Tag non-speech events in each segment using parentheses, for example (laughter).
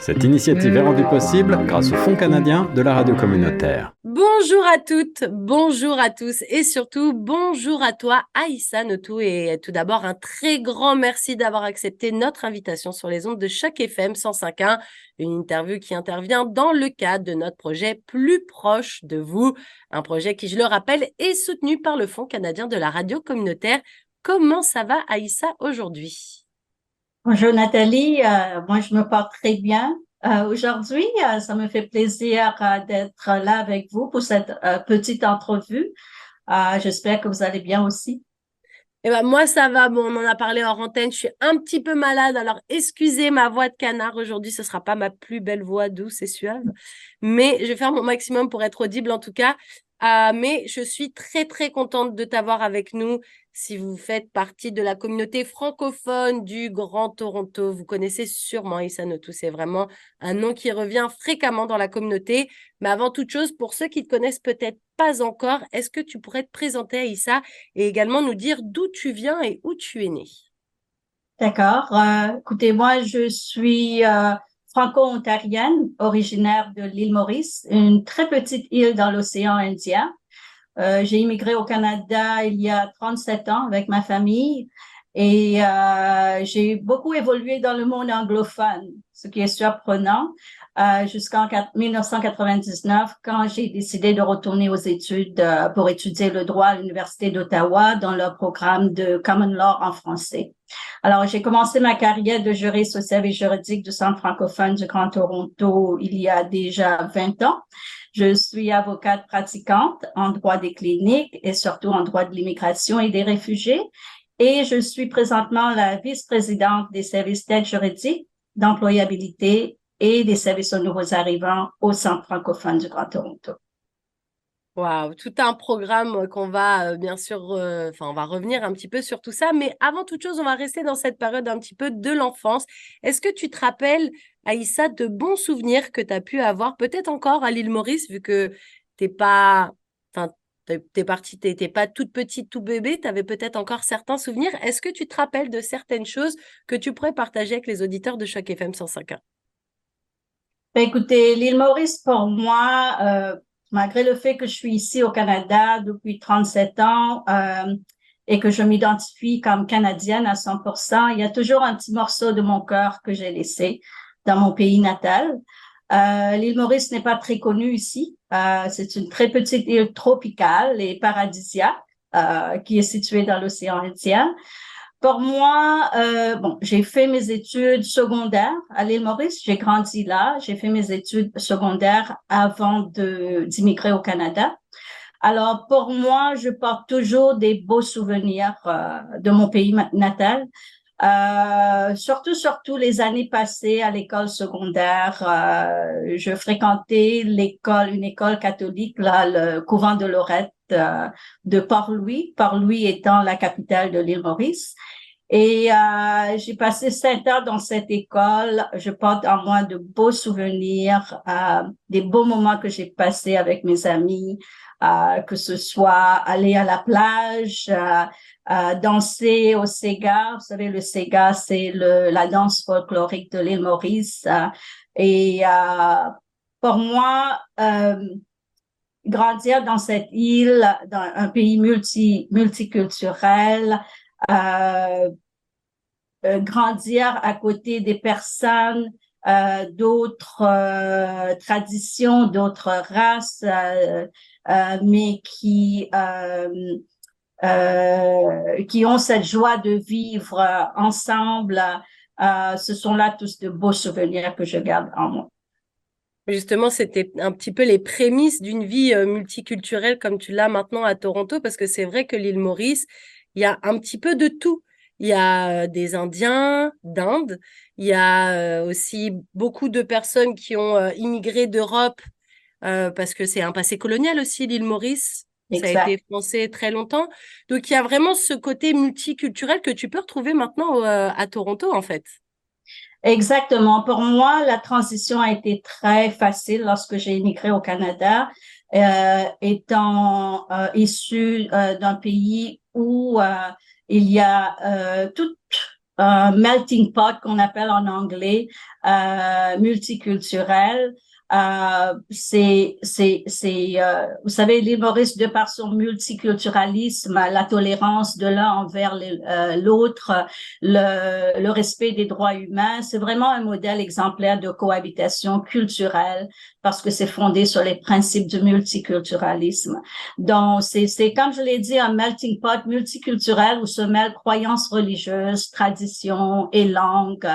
Cette initiative est rendue possible grâce au Fonds canadien de la radio communautaire. Bonjour à toutes, bonjour à tous et surtout bonjour à toi Aïssa Notou et tout d'abord un très grand merci d'avoir accepté notre invitation sur les ondes de chaque FM 105.1, une interview qui intervient dans le cadre de notre projet Plus proche de vous, un projet qui je le rappelle est soutenu par le Fonds canadien de la radio communautaire. Comment ça va Aïssa aujourd'hui? Bonjour Nathalie, euh, moi je me porte très bien. Euh, aujourd'hui, euh, ça me fait plaisir d'être là avec vous pour cette petite entrevue. J'espère que vous allez bien aussi. Eh ben, moi, ça va. Bon, on en a parlé en antenne. Je suis un petit peu malade. Alors, excusez ma voix de canard aujourd'hui. Ce sera pas ma plus belle voix douce et suave. Mais je vais faire mon maximum pour être audible en tout cas. mais je suis très, très contente de t'avoir avec nous si vous faites partie de la communauté francophone du Grand Toronto, vous connaissez sûrement Issa Notou. C'est vraiment un nom qui revient fréquemment dans la communauté. Mais avant toute chose, pour ceux qui ne connaissent peut-être pas encore, est-ce que tu pourrais te présenter Issa et également nous dire d'où tu viens et où tu es né? D'accord. Euh, écoutez, moi, je suis euh, franco-ontarienne, originaire de l'île Maurice, une très petite île dans l'océan Indien. Euh, j'ai immigré au Canada il y a 37 ans avec ma famille et euh, j'ai beaucoup évolué dans le monde anglophone, ce qui est surprenant, euh, jusqu'en 1999 quand j'ai décidé de retourner aux études euh, pour étudier le droit à l'Université d'Ottawa dans le programme de Common Law en français. Alors, j'ai commencé ma carrière de juriste au service juridique du Centre francophone du Grand Toronto il y a déjà 20 ans. Je suis avocate pratiquante en droit des cliniques et surtout en droit de l'immigration et des réfugiés. Et je suis présentement la vice-présidente des services d'aide juridique, d'employabilité et des services aux nouveaux arrivants au Centre francophone du Grand Toronto. Wow, tout un programme qu'on va euh, bien sûr, euh, on va revenir un petit peu sur tout ça, mais avant toute chose, on va rester dans cette période un petit peu de l'enfance. Est-ce que tu te rappelles, Aïssa, de bons souvenirs que tu as pu avoir, peut-être encore à l'île Maurice, vu que t'es pas, t'es t'étais pas toute petite, tout bébé, tu avais peut-être encore certains souvenirs. Est-ce que tu te rappelles de certaines choses que tu pourrais partager avec les auditeurs de Choc FM 105.1 ben, écoutez, l'île Maurice, pour moi, euh, malgré le fait que je suis ici au Canada depuis 37 ans euh, et que je m'identifie comme canadienne à 100%, il y a toujours un petit morceau de mon cœur que j'ai laissé dans mon pays natal. Euh, l'île Maurice n'est pas très connue ici. Euh, c'est une très petite île tropicale et paradisiaque euh, qui est située dans l'océan Indien. Pour moi, bon, j'ai fait mes études secondaires à l'île Maurice. J'ai grandi là. J'ai fait mes études secondaires avant d'immigrer au Canada. Alors, pour moi, je porte toujours des beaux souvenirs de mon pays natal. Euh, surtout, surtout les années passées à l'école secondaire, euh, je fréquentais l'école, une école catholique, là, le couvent de Lorette euh, de Port-Louis, Port-Louis étant la capitale de l'île Maurice. Et euh, j'ai passé sept ans dans cette école. Je porte en moi de beaux souvenirs, euh, des beaux moments que j'ai passés avec mes amis, que ce soit aller à la plage, danser au Sega. Vous savez, le Sega, c'est le, la danse folklorique de l'île Maurice. et pour moi, grandir dans cette île, dans un pays multi, multiculturel, euh, euh, grandir à côté des personnes euh, d'autres euh, traditions, d'autres races, mais qui qui ont cette joie de vivre ensemble. ce sont là tous de beaux souvenirs que je garde en moi. Justement, c'était un petit peu les prémices d'une vie multiculturelle comme tu l'as maintenant à Toronto, parce que c'est vrai que l'île Maurice, il y a un petit peu de tout. Il y a des Indiens d'Inde, il y a aussi beaucoup de personnes qui ont immigré d'Europe parce que c'est un passé colonial aussi, l'île Maurice. Ça a été français très longtemps. Donc, il y a vraiment ce côté multiculturel que tu peux retrouver maintenant à Toronto, en fait. Exactement. Pour moi, la transition a été très facile lorsque j'ai immigré au Canada, euh, étant euh, issu euh, d'un pays où il y a tout un melting pot qu'on appelle en anglais multiculturel euh, c'est, c'est, c'est, euh, vous savez, l'île Maurice, de par son multiculturalisme, la tolérance de l'un envers euh, l'autre, le, le respect des droits humains, c'est vraiment un modèle exemplaire de cohabitation culturelle parce que c'est fondé sur les principes du multiculturalisme. Donc, c'est, c'est comme je l'ai dit, un melting pot multiculturel où se mêlent croyances religieuses, traditions et langues.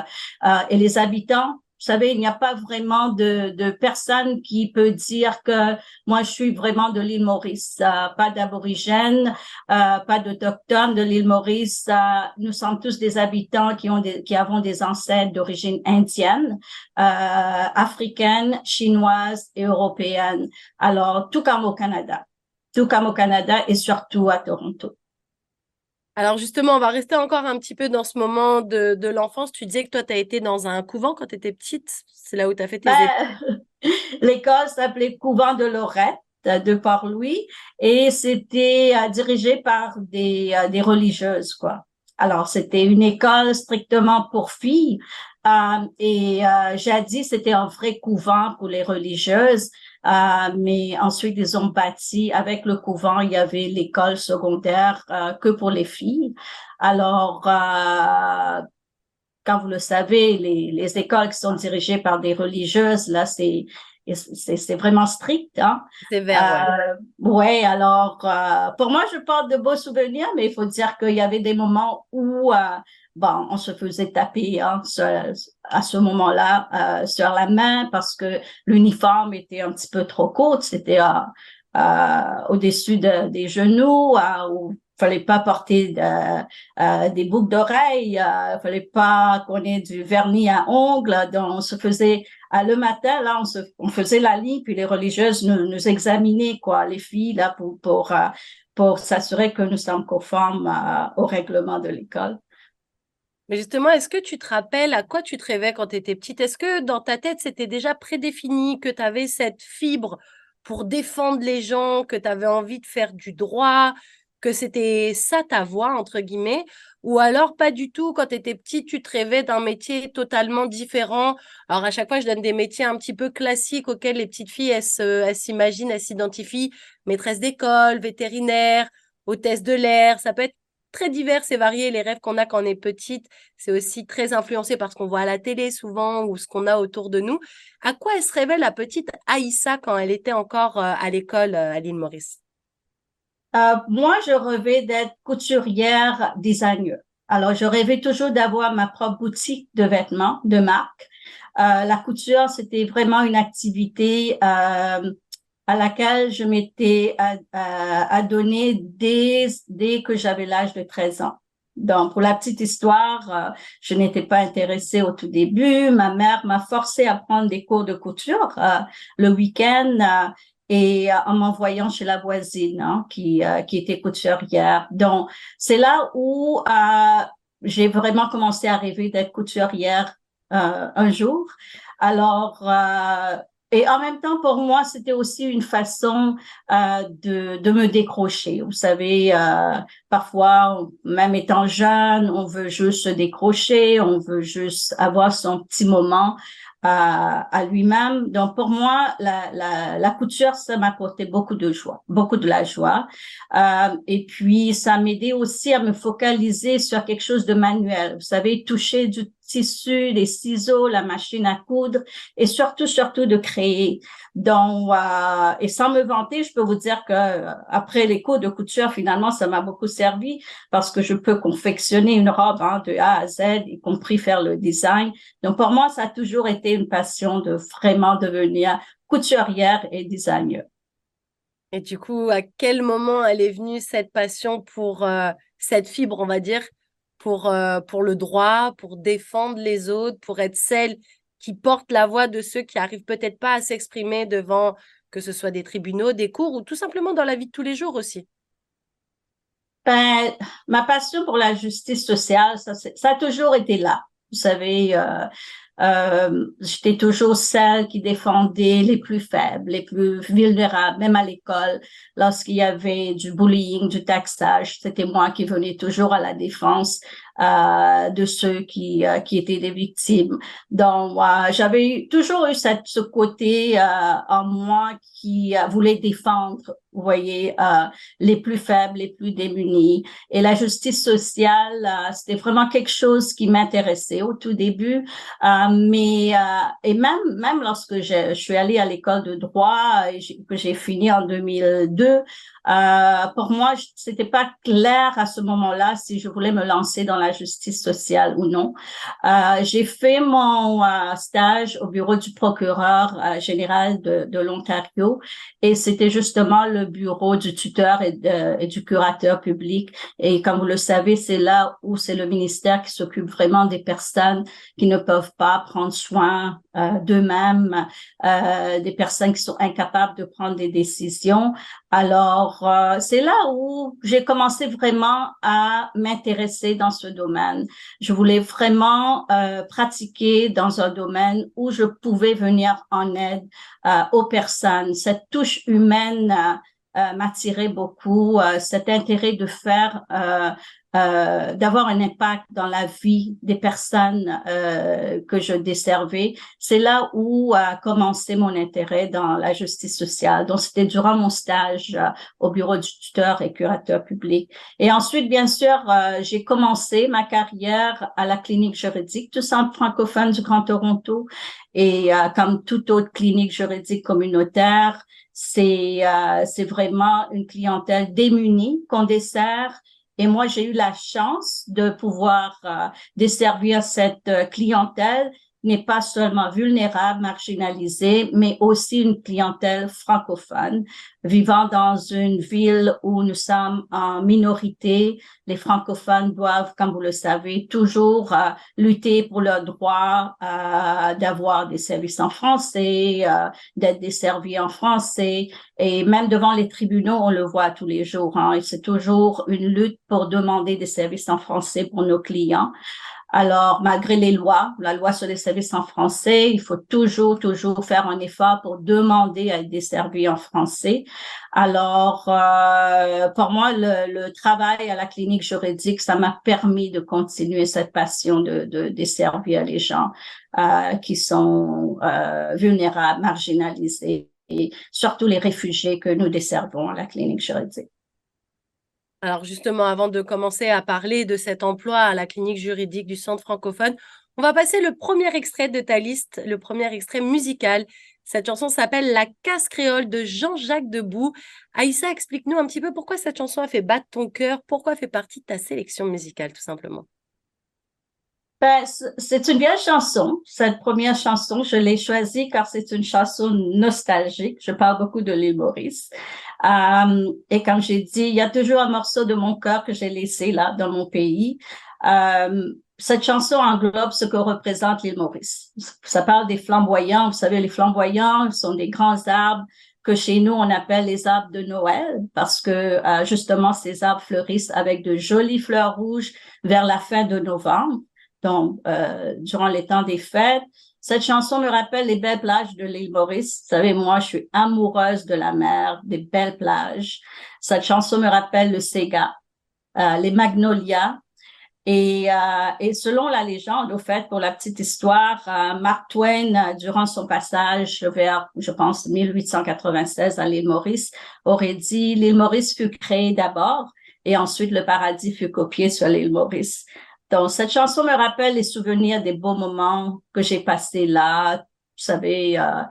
et les habitants savez, il n'y a pas vraiment de, de personne qui peut dire que moi, je suis vraiment de l'île Maurice. Euh, pas d'aborigènes, euh, pas d'autochtones de l'île Maurice. Euh, nous sommes tous des habitants qui ont des, qui avons des ancêtres d'origine indienne, africaine, chinoise et européenne. Alors, tout comme au Canada. Tout comme au Canada et surtout à Toronto. Alors justement, on va rester encore un petit peu dans ce moment de, de l'enfance. Tu disais que toi, tu as été dans un couvent quand tu étais petite. C'est là où tu as fait tes ben, (laughs) L'école s'appelait Couvent de Lorette de Port-Louis et c'était euh, dirigé par des, euh, des religieuses, quoi. Alors, c'était une école strictement pour filles euh, et jadis, c'était un vrai couvent pour les religieuses. Euh, mais ensuite, ils ont bâti, avec le couvent, il y avait l'école secondaire euh, que pour les filles. Alors, euh, quand vous le savez, les, les écoles qui sont dirigées par des religieuses, là, c'est c'est vraiment strict. Hein? C'est vrai. Ouais. ouais. alors pour moi, je porte de beaux souvenirs, mais il faut dire qu'il y avait des moments où bon, on se faisait taper hein, à ce moment-là euh, sur la main parce que l'uniforme était un petit peu trop court, c'était euh, euh, au-dessus de, des genoux, euh, où fallait pas porter euh, des boucles d'oreilles, euh, fallait pas qu'on ait du vernis à ongles, donc on se faisait le matin là, on se, faisait la ligne, puis les religieuses nous, examinaient quoi, les filles là pour pour s'assurer que nous sommes conformes au règlement de l'école. Mais justement, est-ce que tu te rappelles à quoi tu te rêvais quand tu étais petite? Est-ce que dans ta tête, c'était déjà prédéfini que tu avais cette fibre pour défendre les gens, que tu avais envie de faire du droit, que c'était ça ta voix, entre guillemets? Ou alors pas du tout, quand tu étais petite, tu te rêvais d'un métier totalement différent Alors à chaque fois, je donne des métiers un petit peu classiques auxquels les petites filles, elles s'imaginent, elles s'identifient, maîtresse d'école, vétérinaire, hôtesse de l'air, ça peut être très divers et variés. Les rêves qu'on a quand on est petite, c'est aussi très influencé par ce qu'on voit à la télé souvent ou ce qu'on a autour de nous. À quoi elle se rêvait la petite Aïssa quand elle était encore euh, à l'école euh, à l'île Maurice? Euh, Moi, je rêvais d'être couturière designer. Alors, je rêvais toujours d'avoir ma propre boutique de vêtements de marque. la couture, c'était vraiment une activité à laquelle je m'étais adonnée dès, dès que j'avais l'âge de 13 ans. Donc, pour la petite histoire, euh, je n'étais pas intéressée au tout début. Ma mère m'a forcé à prendre des cours de couture euh, le week-end euh, et en m'envoyant chez la voisine hein, qui, qui était couturière. Donc, c'est là où j'ai vraiment commencé à rêver d'être couturière un jour. Alors, et en même temps, pour moi, c'était aussi une façon euh, de, de me décrocher. Vous savez, euh, parfois, même étant jeune, on veut juste se décrocher, on veut juste avoir son petit moment à, à lui-même. Donc, pour moi, la, la, la couture, ça m'a apporté beaucoup de joie, beaucoup de la joie. Euh, et puis, ça m'aidait aussi à me focaliser sur quelque chose de manuel. Vous savez, toucher du tissu, les ciseaux, la machine à coudre et surtout, surtout de créer. Donc, euh, et sans me vanter, je peux vous dire que euh, après les cours de couture, finalement, ça m'a beaucoup servi parce que je peux confectionner une robe hein, de A à Z, y compris faire le design. Donc, pour moi, ça a toujours été une passion de vraiment devenir couturière et designer. Et du coup, à quel moment elle est venue cette passion pour euh, cette fibre, on va dire, pour, euh, pour le droit, pour défendre les autres, pour être celle qui porte la voix de ceux qui arrivent peut-être pas à s'exprimer devant que ce soit des tribunaux, des cours ou tout simplement dans la vie de tous les jours aussi ben, Ma passion pour la justice sociale, ça, ça a toujours été là. Vous savez, euh, Euh, j'étais toujours celle qui défendait les plus faibles, les plus vulnérables, même à l'école. Lorsqu'il y avait du bullying, du taxage, c'était moi qui venais toujours à la défense de ceux qui, euh, qui étaient des victimes. Donc, euh, j'avais toujours eu cette, ce côté en moi qui voulait défendre, vous voyez, les plus faibles, les plus démunis. Et la justice sociale, c'était vraiment quelque chose qui m'intéressait au tout début. mais et même même lorsque je, suis allée à l'école de droit et que j'ai fini en 2002, euh, pour moi, c'était pas clair à ce moment-là si je voulais me lancer dans justice sociale ou non. Euh, j'ai fait mon euh, stage au bureau du procureur euh, général de, de l'Ontario et c'était justement le bureau du tuteur et, et, du curateur public. Et comme vous le savez, c'est là où c'est le ministère qui s'occupe vraiment des personnes qui ne peuvent pas prendre soin d'eux-mêmes, des personnes qui sont incapables de prendre des décisions. Alors, euh, c'est là où j'ai commencé vraiment à m'intéresser dans ce domaine. Je voulais vraiment euh, pratiquer dans un domaine où je pouvais venir en aide euh, aux personnes. Cette touche humaine m'attirait beaucoup, cet intérêt de faire euh, d'avoir un impact dans la vie des personnes euh, que je desservais. C'est là où a commencé mon intérêt dans la justice sociale. Donc, c'était durant mon stage euh, au bureau du tuteur et curateur public. Et ensuite, bien sûr, euh, j'ai commencé ma carrière à la clinique juridique du Centre francophone du Grand Toronto. Et comme toute autre clinique juridique communautaire, c'est c'est vraiment une clientèle démunie qu'on dessert et moi, j'ai eu la chance de pouvoir euh, desservir cette euh, clientèle n'est pas seulement vulnérable, marginalisée, mais aussi une clientèle francophone vivant dans une ville où nous sommes en minorité. Les francophones doivent, comme vous le savez, toujours euh, lutter pour leur droit euh, d'avoir des services en français, euh, d'être desservis en français. Et même devant les tribunaux, on le voit tous les jours. Hein, c'est toujours une lutte pour demander des services en français pour nos clients. Alors, malgré les lois, la loi sur les services en français, il faut toujours, toujours faire un effort pour demander à être desservi en français. Alors, euh, pour moi, le, travail à la clinique juridique, ça m'a permis de continuer cette passion de, de desservir les gens euh, qui sont euh, vulnérables, marginalisés, et surtout les réfugiés que nous desservons à la clinique juridique. Alors justement, avant de commencer à parler de cet emploi à la clinique juridique du Centre francophone, on va passer le premier extrait de ta liste, le premier extrait musical. Cette chanson s'appelle La casse créole de Jean-Jacques Debout. Aïssa, explique-nous un petit peu pourquoi cette chanson a fait battre ton cœur, pourquoi fait partie de ta sélection musicale, tout simplement. Ben, c'est une belle chanson. Cette première chanson, je l'ai choisie car c'est une chanson nostalgique. Je parle beaucoup de l'île Maurice. Euh, et comme j'ai dit, il y a toujours un morceau de mon cœur que j'ai laissé là dans mon pays. Euh, cette chanson englobe ce que représente l'île Maurice. Ça parle des flamboyants. Vous savez, les flamboyants sont des grands arbres que chez nous on appelle les arbres de Noël parce que euh, justement ces arbres fleurissent avec de jolies fleurs rouges vers la fin de novembre donc euh, durant les temps des fêtes. Cette chanson me rappelle les belles plages de l'île Maurice. Vous savez, moi, je suis amoureuse de la mer, des belles plages. Cette chanson me rappelle le Sega, euh, les magnolias. Et, euh, et, selon la légende, au fait, pour la petite histoire, euh, Mark Twain, euh, durant son passage vers, je pense, 1896 à l'île Maurice, aurait dit, l'île Maurice fut créée d'abord et ensuite le paradis fut copié sur l'île Maurice. Donc, cette chanson me rappelle les souvenirs des beaux moments que j'ai passés là. Vous savez, euh,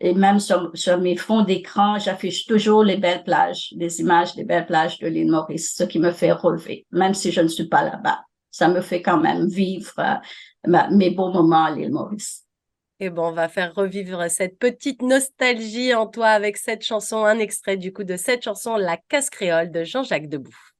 et même sur, mes fonds d'écran, j'affiche toujours les belles plages, des images des belles plages de l'île Maurice, ce qui me fait relever, même si je ne suis pas là-bas. Ça me fait quand même vivre euh, mes beaux moments à l'île Maurice. Et bon, on va faire revivre cette petite nostalgie en toi avec cette chanson, un extrait du coup de cette chanson, La Casse créole de Jean-Jacques Debout.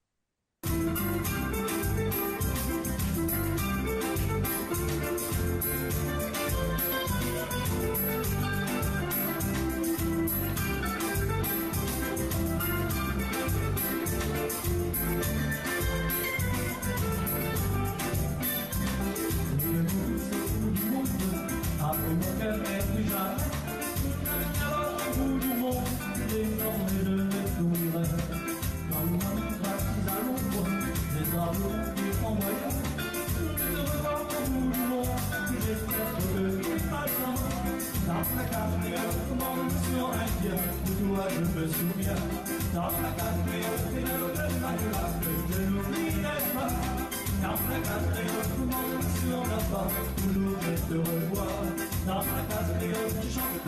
je me souviens Dans la cadre, c'est le je n'oublierai pas Dans la tout le monde sur la part Toujours je te revois Dans la cadre, je chante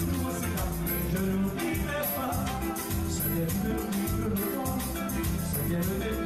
je n'oublierai pas C'est bien le début, c'est bien le début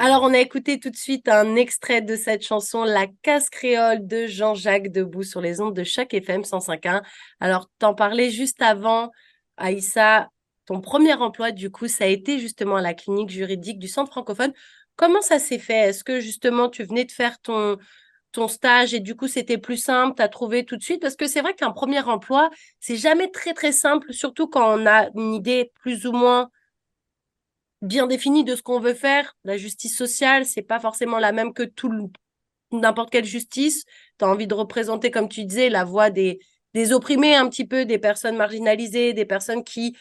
Alors, on a écouté tout de suite un extrait de cette chanson, La casse créole de Jean-Jacques Debout sur les ondes de chaque FM 105.1. Alors, t'en parlais juste avant, Aïssa, ton premier emploi, du coup, ça a été justement à la clinique juridique du Centre francophone. Comment ça s'est fait? Est-ce que justement, tu venais de faire ton, ton stage et du coup, c'était plus simple, tu as trouvé tout de suite? Parce que c'est vrai qu'un premier emploi, c'est jamais très, très simple, surtout quand on a une idée plus ou moins bien définie de ce qu'on veut faire. La justice sociale, c'est pas forcément la même que tout n'importe quelle justice. Tu as envie de représenter, comme tu disais, la voix des, des opprimés un petit peu, des personnes marginalisées, des personnes qui,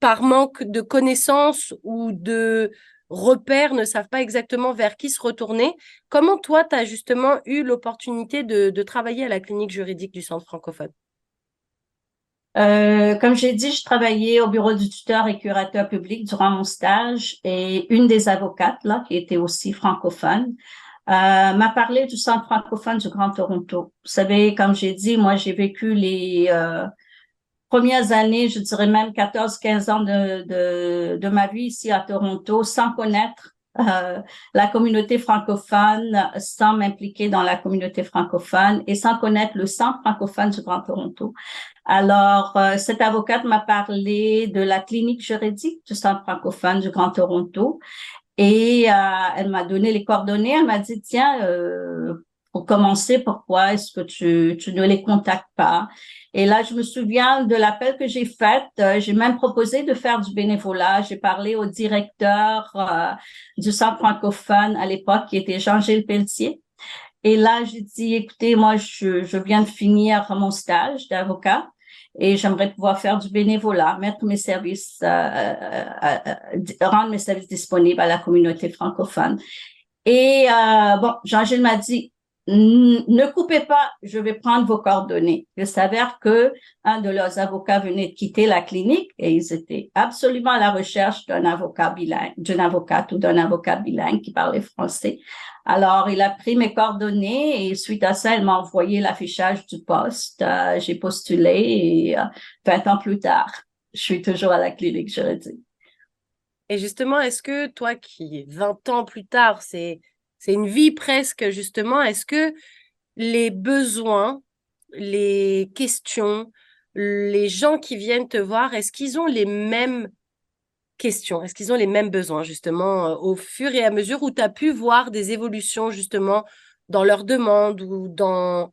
par manque de connaissances ou de repères, ne savent pas exactement vers qui se retourner. Comment toi, tu as justement eu l'opportunité de, de travailler à la clinique juridique du Centre francophone? Euh, comme j'ai dit, je travaillais au bureau du tuteur et curateur public durant mon stage et une des avocates, là, qui était aussi francophone, euh, m'a parlé du Centre francophone du Grand Toronto. Vous savez, comme j'ai dit, moi, j'ai vécu les euh, premières années, je dirais même 14, 15 ans de, de, de ma vie ici à Toronto sans connaître euh, la communauté francophone, sans m'impliquer dans la communauté francophone et sans connaître le Centre francophone du Grand Toronto. Alors, euh, cette avocate m'a parlé de la clinique juridique du Centre francophone du Grand Toronto et euh, elle m'a donné les coordonnées. Elle m'a dit, tiens, euh, pour commencer, pourquoi est-ce que tu, tu ne les contactes pas? Et là, je me souviens de l'appel que j'ai fait. Euh, j'ai même proposé de faire du bénévolat. J'ai parlé au directeur euh, du Centre francophone à l'époque, qui était Jean-Gilles Pelletier. Et là, j'ai dit, écoutez, moi, je, je viens de finir mon stage d'avocat et j'aimerais pouvoir faire du bénévolat, mettre mes services, euh, euh, euh, rendre mes services disponibles à la communauté francophone. Et euh, bon, Jean-Gilles m'a dit, ne coupez pas, je vais prendre vos coordonnées. Il s'avère que un de leurs avocats venait de quitter la clinique et ils étaient absolument à la recherche d'un avocat bilingue, d'une avocate ou d'un avocat bilingue qui parlait français. Alors, il a pris mes coordonnées et suite à ça, il m'a envoyé l'affichage du poste. Euh, J'ai postulé et euh, 20 ans plus tard, je suis toujours à la clinique juridique. Et justement, est-ce que toi qui, 20 ans plus tard, c'est c'est une vie presque, justement, est-ce que les besoins, les questions, les gens qui viennent te voir, est-ce qu'ils ont les mêmes questions? Est-ce qu'ils ont les mêmes besoins, justement, euh, au fur et à mesure où tu as pu voir des évolutions, justement, dans leurs demandes ou dans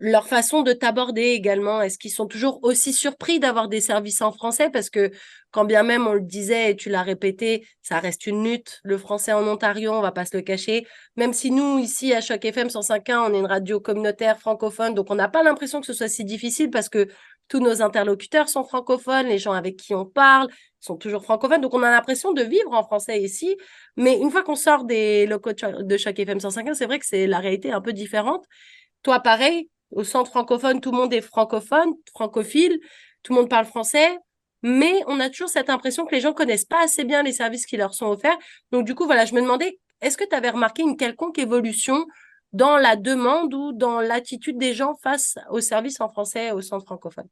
leur façon de t'aborder également Est-ce qu'ils sont toujours aussi surpris d'avoir des services en français? Parce que quand bien même on le disait et tu l'as répété, ça reste une lutte, le français en Ontario, on va pas se le cacher. Même si nous, ici à Choc FM 105.1, on est une radio communautaire francophone, donc on n'a pas l'impression que ce soit si difficile parce que tous nos interlocuteurs sont francophones, les gens avec qui on parle sont toujours francophones, donc on a l'impression de vivre en français ici. Mais une fois qu'on sort des locaux de Choc- FM 105.1, c'est vrai que c'est la réalité un peu différente. Toi, pareil, au centre francophone, tout le monde est francophone, francophile, tout le monde parle français, mais on a toujours cette impression que les gens connaissent pas assez bien les services qui leur sont offerts. Donc du coup, voilà, je me demandais, est-ce que tu avais remarqué une quelconque évolution dans la demande ou dans l'attitude des gens face aux services en français au centre francophone?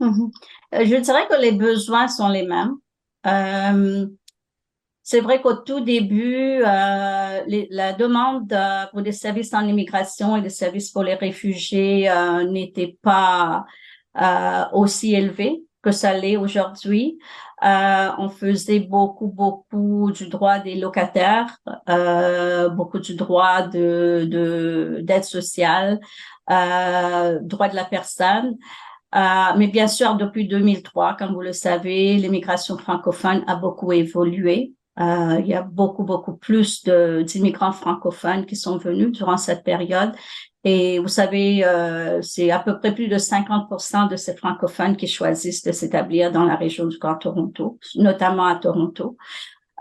Mhm. Euh, Je dirais que les besoins sont les mêmes. Euh, c'est vrai qu'au tout début, euh, la demande euh, pour des services en immigration et des services pour les réfugiés euh, n'était pas euh, aussi élevée que ça l'est aujourd'hui. Euh, on faisait beaucoup, beaucoup du droit des locataires, beaucoup du droit de d'aide sociale, droit de la personne. Euh, mais bien sûr, depuis 2003, comme vous le savez, l'immigration francophone a beaucoup évolué. Euh, il y a beaucoup, beaucoup plus d'immigrants francophones qui sont venus durant cette période. Et vous savez, euh, c'est à peu près plus de 50% de ces francophones qui choisissent de s'établir dans la région du Grand Toronto, notamment à Toronto.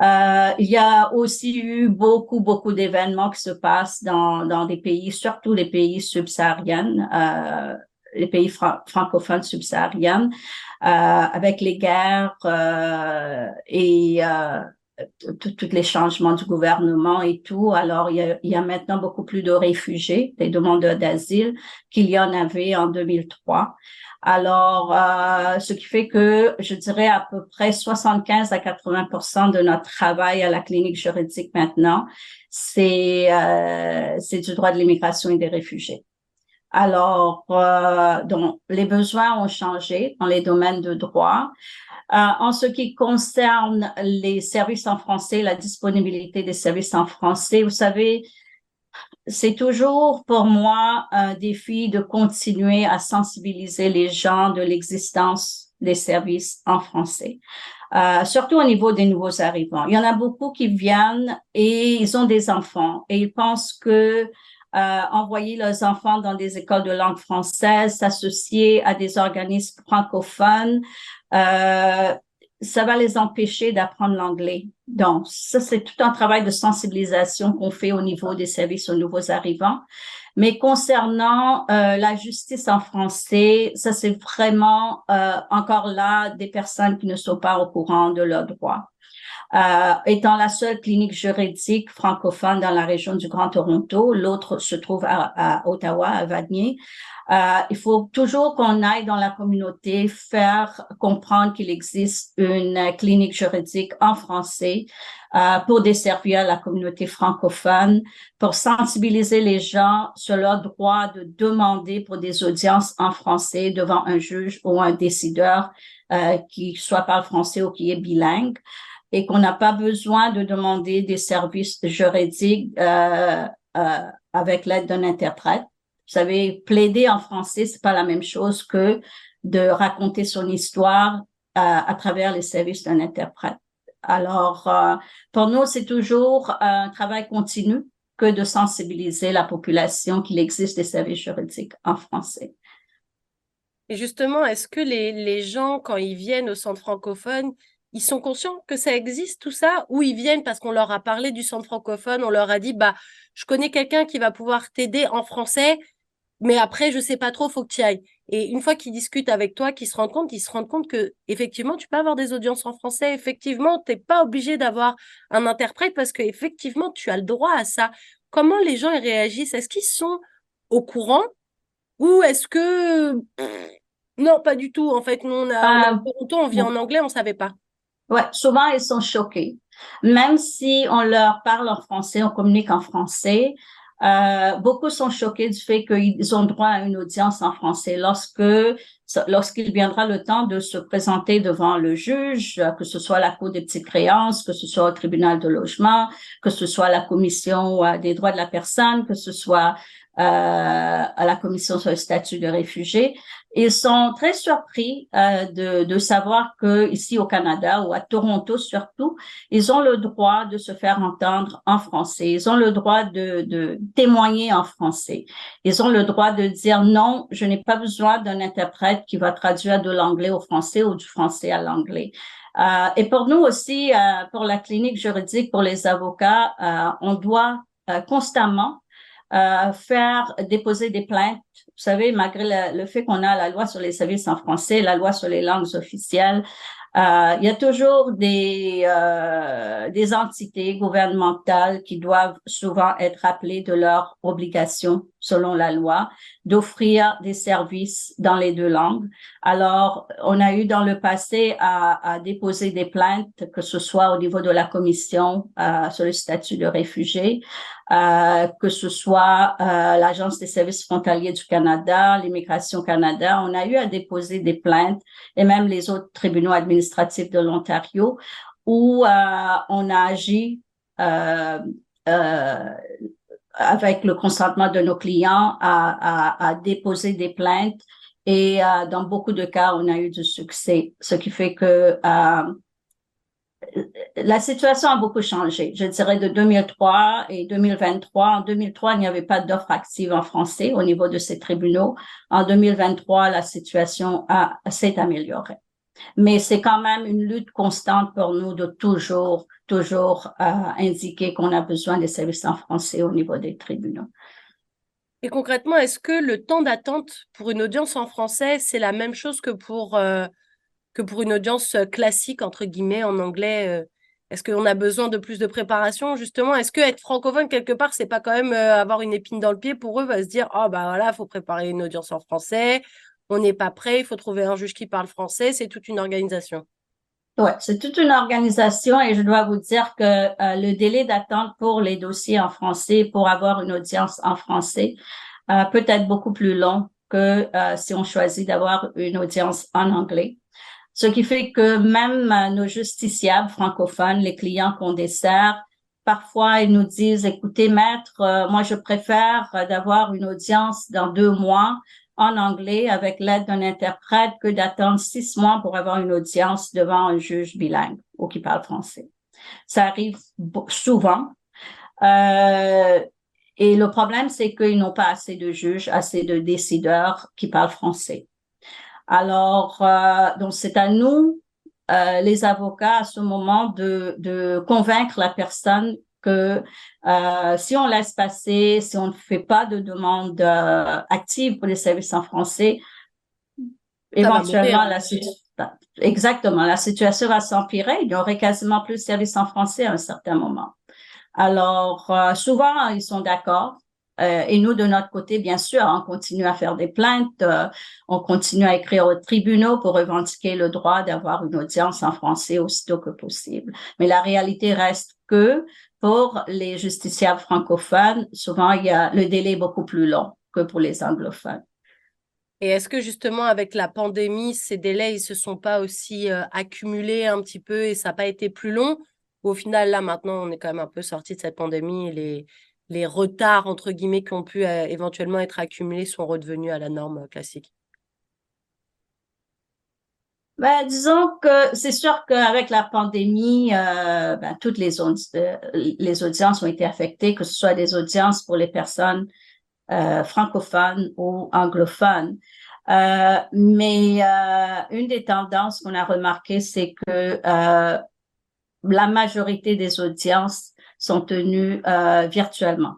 Euh, il y a aussi eu beaucoup, beaucoup d'événements qui se passent dans, dans des pays, surtout les pays subsahariens, euh, les pays francophones subsahariens, euh, avec les guerres euh, et tous les changements du gouvernement et tout. Alors, il y, a, il y a maintenant beaucoup plus de réfugiés, des demandeurs d'asile qu'il y en avait en 2003. Alors, euh, ce qui fait que je dirais à peu près 75 à 80% de notre travail à la clinique juridique maintenant, c'est euh, c'est du droit de l'immigration et des réfugiés. Alors, euh, donc, les besoins ont changé dans les domaines de droit. Euh, en ce qui concerne les services en français, la disponibilité des services en français, vous savez, c'est toujours pour moi un défi de continuer à sensibiliser les gens de l'existence des services en français. Euh, surtout au niveau des nouveaux arrivants. Il y en a beaucoup qui viennent et ils ont des enfants et ils pensent que euh, envoyer leurs enfants dans des écoles de langue française, s'associer à des organismes francophones, euh, ça va les empêcher d'apprendre l'anglais. Donc, ça, c'est tout un travail de sensibilisation qu'on fait au niveau des services aux nouveaux arrivants. Mais concernant euh, la justice en français, ça, c'est vraiment euh, encore là des personnes qui ne sont pas au courant de leurs droits. Euh, étant la seule clinique juridique francophone dans la région du Grand Toronto, l'autre se trouve à, Ottawa, à Vanier. Euh, il faut toujours qu'on aille dans la communauté faire comprendre qu'il existe une clinique juridique en français euh, pour desservir la communauté francophone, pour sensibiliser les gens sur leur droit de demander pour des audiences en français devant un juge ou un décideur euh, qui soit parle français ou qui est bilingue et qu'on n'a pas besoin de demander des services juridiques euh, euh, avec l'aide d'un interprète. Vous savez, plaider en français, c'est pas la même chose que de raconter son histoire euh, à travers les services d'un interprète. Alors, euh, pour nous, c'est toujours un travail continu que de sensibiliser la population qu'il existe des services juridiques en français. Et justement, est-ce que les, les gens, quand ils viennent au centre francophone, ils sont conscients que ça existe tout ça ou ils viennent parce qu'on leur a parlé du centre francophone, on leur a dit bah je connais quelqu'un qui va pouvoir t'aider en français, mais après je sais pas trop, faut que tu ailles. Et une fois qu'ils discutent avec toi, qu'ils se rendent compte, ils se rendent compte que effectivement tu peux avoir des audiences en français, effectivement t'es pas obligé d'avoir un interprète parce que effectivement tu as le droit à ça. Comment les gens réagissent? Est-ce qu'ils sont au courant? Ou est-ce que non, pas du tout. En fait, nous, on a, on, on vit en anglais, on savait pas. Ouais, souvent ils sont choqués. Même si on leur parle en français, on communique en français, euh, beaucoup sont choqués du fait qu'ils ont droit à une audience en français lorsque lorsqu'il viendra le temps de se présenter devant le juge, que ce soit la Cour des petites créances, que ce soit au tribunal de logement, que ce soit la commission des droits de la personne, que ce soit euh, à la commission sur le statut de réfugié. Ils sont très surpris euh, de, de savoir que ici au Canada ou à Toronto surtout, ils ont le droit de se faire entendre en français. Ils ont le droit de, de témoigner en français. Ils ont le droit de dire non, je n'ai pas besoin d'un interprète qui va traduire de l'anglais au français ou du français à l'anglais. Euh, et pour nous aussi, euh, pour la clinique juridique, pour les avocats, euh, on doit euh, constamment euh, faire déposer des plaintes. Vous savez, malgré le, fait qu'on a la loi sur les services en français, la loi sur les langues officielles, euh, il y a toujours des, euh, des entités gouvernementales qui doivent souvent être rappelées de leurs obligations selon la loi, d'offrir des services dans les deux langues. Alors, on a eu dans le passé à, déposer des plaintes, que ce soit au niveau de la commission euh, sur le statut de réfugié, euh, que ce soit euh, l'Agence des services frontaliers du Canada, l'Immigration Canada. On a eu à déposer des plaintes et même les autres tribunaux administratifs de l'Ontario où on a agi avec le consentement de nos clients, à, à, déposer des plaintes. Et euh, dans beaucoup de cas, on a eu du succès, ce qui fait que euh, la situation a beaucoup changé. Je dirais de 2003 et 2023. En 2003, il n'y avait pas d'offre active en français au niveau de ces tribunaux. En 2023, la situation s'est améliorée. Mais c'est quand même une lutte constante pour nous de toujours, toujours euh, indiquer qu'on a besoin des services en français au niveau des tribunaux. Et concrètement, est-ce que le temps d'attente pour une audience en français, c'est la même chose que pour, euh, que pour une audience classique, entre guillemets, en anglais euh? Est-ce qu'on a besoin de plus de préparation, justement? Est-ce que être francophone, quelque part, c'est pas quand même avoir une épine dans le pied pour eux, va se dire, oh, bah voilà, il faut préparer une audience en français, on n'est pas prêt, il faut trouver un juge qui parle français, c'est toute une organisation. Oui, c'est toute une organisation et je dois vous dire que euh, le délai d'attente pour les dossiers en français, pour avoir une audience en français, euh, peut être beaucoup plus long que euh, si on choisit d'avoir une audience en anglais. Ce qui fait que même nos justiciables francophones, les clients qu'on dessert, parfois ils nous disent, écoutez, maître, moi je préfère d'avoir une audience dans deux mois en anglais avec l'aide d'un interprète que d'attendre six mois pour avoir une audience devant un juge bilingue ou qui parle français. Ça arrive souvent. Euh, et le problème, c'est qu'ils n'ont pas assez de juges, assez de décideurs qui parlent français. Alors, euh, donc c'est à nous, euh, les avocats, à ce moment, de, de convaincre la personne que euh, si on laisse passer, si on ne fait pas de demande euh, active pour les services en français, éventuellement la situation exactement la situation va s'empirer. Il y aurait quasiment plus de services en français à un certain moment. Alors euh, souvent ils sont d'accord. et nous, de notre côté, bien sûr, on continue à faire des plaintes, on continue à écrire aux tribunaux pour revendiquer le droit d'avoir une audience en français aussitôt que possible. Mais la réalité reste que pour les justiciables francophones, souvent, il y a le délai beaucoup plus long que pour les anglophones. Et est-ce que justement, avec la pandémie, ces délais, ils se sont pas aussi euh, accumulés un petit peu et ça n'a pas été plus long? Au final, là, maintenant, on est quand même un peu sorti de cette pandémie et les, les retards, entre guillemets, qui ont pu euh, éventuellement être accumulés sont redevenus à la norme classique? Ben, disons que c'est sûr qu'avec la pandémie, euh, ben, toutes les, euh, les audiences ont été affectées, que ce soit des audiences pour les personnes euh, francophones ou anglophones. Euh, mais euh, une des tendances qu'on a remarqué, c'est que la majorité des audiences sont tenues virtuellement,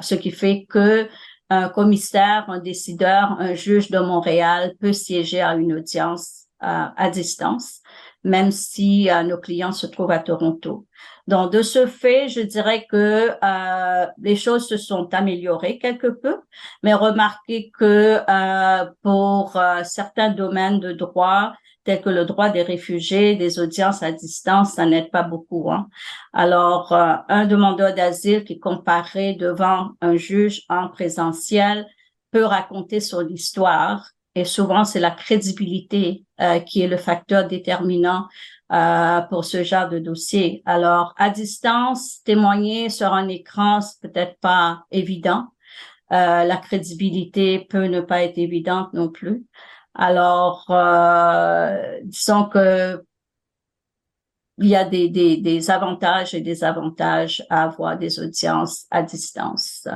ce qui fait que un commissaire, un décideur, un juge de Montréal peut siéger à une audience à distance, même si euh, nos clients se trouvent à Toronto. Donc, de ce fait, je dirais que euh, les choses se sont améliorées quelque peu, mais remarquez que euh, pour euh, certains domaines de droit, tels que le droit des réfugiés, des audiences à distance, ça n'aide pas beaucoup. Hein. Alors, un demandeur d'asile qui comparait devant un juge en présentiel peut raconter son histoire et souvent, c'est la crédibilité euh, qui est le facteur déterminant euh, pour ce genre de dossier. Alors, à distance, témoigner sur un écran, c'est peut-être pas évident. Euh, la crédibilité peut ne pas être évidente non plus. Alors, disons que il y a des, des, avantages et des avantages à avoir des audiences à distance. Euh,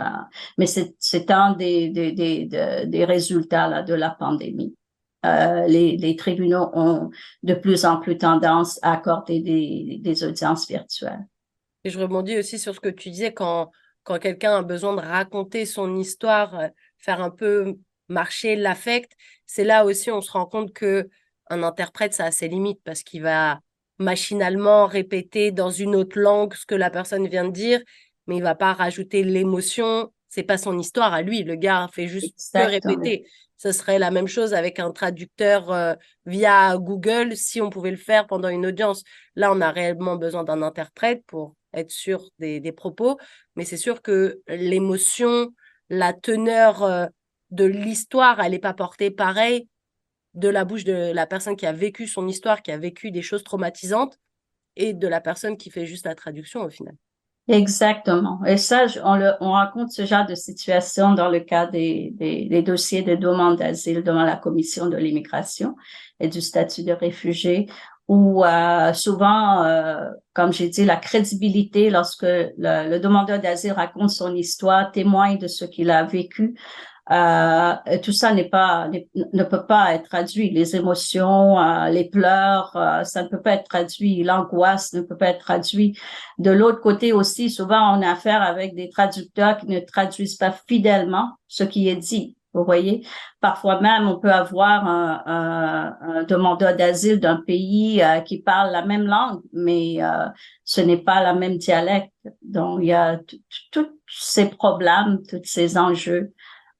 mais c'est un des, des, des, résultats de la pandémie. Euh, les, les, tribunaux ont de plus en plus tendance à accorder des, des audiences virtuelles. Et je rebondis aussi sur ce que tu disais quand, quand quelqu'un a besoin de raconter son histoire, euh, faire un peu marcher l'affect, c'est là aussi on se rend compte que un interprète ça a ses limites parce qu'il va machinalement répéter dans une autre langue ce que la personne vient de dire, mais il va pas rajouter l'émotion. c'est pas son histoire à lui. Le gars fait juste que répéter. Ce serait la même chose avec un traducteur euh, via Google si on pouvait le faire pendant une audience. Là, on a réellement besoin d'un interprète pour être sûr des, des propos, mais c'est sûr que l'émotion, la teneur euh, de l'histoire, elle n'est pas portée pareil de la bouche de la personne qui a vécu son histoire, qui a vécu des choses traumatisantes, et de la personne qui fait juste la traduction au final. Exactement. Et ça, on, le, on rencontre ce genre de situation dans le cas des, des, des dossiers de demande d'asile devant la Commission de l'immigration et du statut de réfugié, où euh, souvent, euh, comme j'ai dit, la crédibilité lorsque le, le demandeur d'asile raconte son histoire, témoigne de ce qu'il a vécu, euh, tout ça n'est pas ne peut pas être traduit. Les émotions, euh, les pleurs, euh, ça ne peut pas être traduit. L'angoisse ne peut pas être traduit. De l'autre côté aussi, souvent on a affaire avec des traducteurs qui ne traduisent pas fidèlement ce qui est dit. Vous voyez, parfois même on peut avoir un, un- un demandeur d'asile d'un pays euh, qui parle la même langue, mais ce n'est pas la même dialecte. Donc il y a tous ces problèmes, tous ces enjeux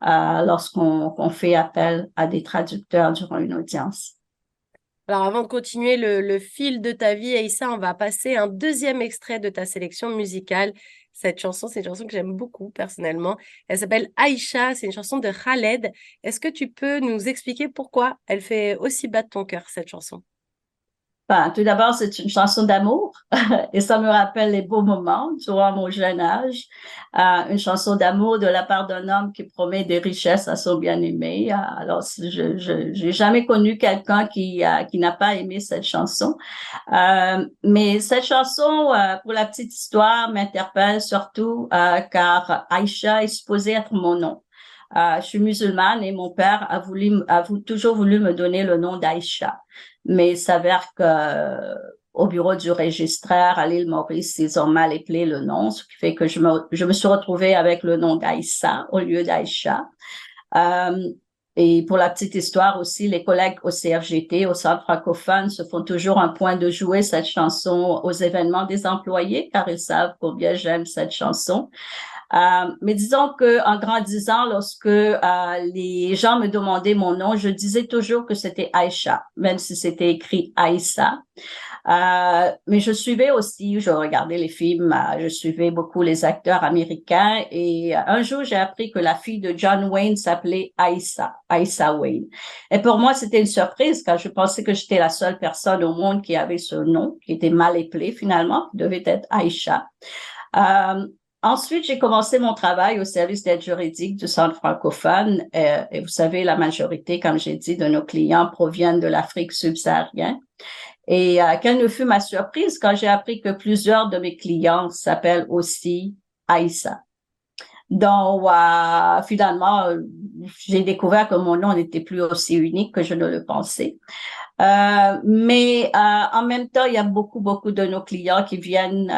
euh, lorsqu'on qu'on fait appel à des traducteurs durant une audience. Alors, avant de continuer le, le fil de ta vie, Aïssa, on va passer un deuxième extrait de ta sélection musicale. Cette chanson, c'est une chanson que j'aime beaucoup personnellement. Elle s'appelle Aïcha, c'est une chanson de Khaled. Est-ce que tu peux nous expliquer pourquoi elle fait aussi battre ton cœur, cette chanson? Enfin, tout d'abord, c'est une chanson d'amour (laughs) et ça me rappelle les beaux moments durant mon jeune âge. Euh, une chanson d'amour de la part d'un homme qui promet des richesses à son bien-aimé. Euh, Alors, je je j'ai jamais connu quelqu'un qui euh, n'a pas aimé cette chanson. Mais cette chanson, pour la petite histoire, m'interpelle surtout car Aïcha est supposée être mon nom. Euh, je suis musulmane et mon père a voulu a vou- toujours voulu me donner le nom d'Aïcha mais il s'avère que au bureau du registraire à l'île Maurice, ils ont mal appelé le nom, ce qui fait que je me, je me suis retrouvée avec le nom d'Aïssa au lieu d'Aïcha. Euh, et pour la petite histoire aussi, les collègues au CFGT, au Centre francophone, se font toujours un point de jouer cette chanson aux événements des employés, car ils savent combien j'aime cette chanson. Euh, mais disons que en grandissant, lorsque euh, les gens me demandaient mon nom, je disais toujours que c'était Aïcha, même si c'était écrit Aïssa. Euh, mais je suivais aussi, je regardais les films, euh, je suivais beaucoup les acteurs américains et euh, un jour j'ai appris que la fille de John Wayne s'appelait Aïssa, Aïssa Wayne. Et pour moi c'était une surprise car je pensais que j'étais la seule personne au monde qui avait ce nom, qui était mal appelé finalement, qui devait être Aïcha. Euh, Ensuite, j'ai commencé mon travail au service d'aide juridique du Centre francophone. Euh, et vous savez, la majorité, comme j'ai dit, de nos clients proviennent de l'Afrique subsaharienne. Et euh, quelle ne fut ma surprise quand j'ai appris que plusieurs de mes clients s'appellent aussi Aïssa. Donc, euh, finalement, j'ai découvert que mon nom n'était plus aussi unique que je ne le pensais. Euh, mais euh, en même temps, il y a beaucoup, beaucoup de nos clients qui viennent euh,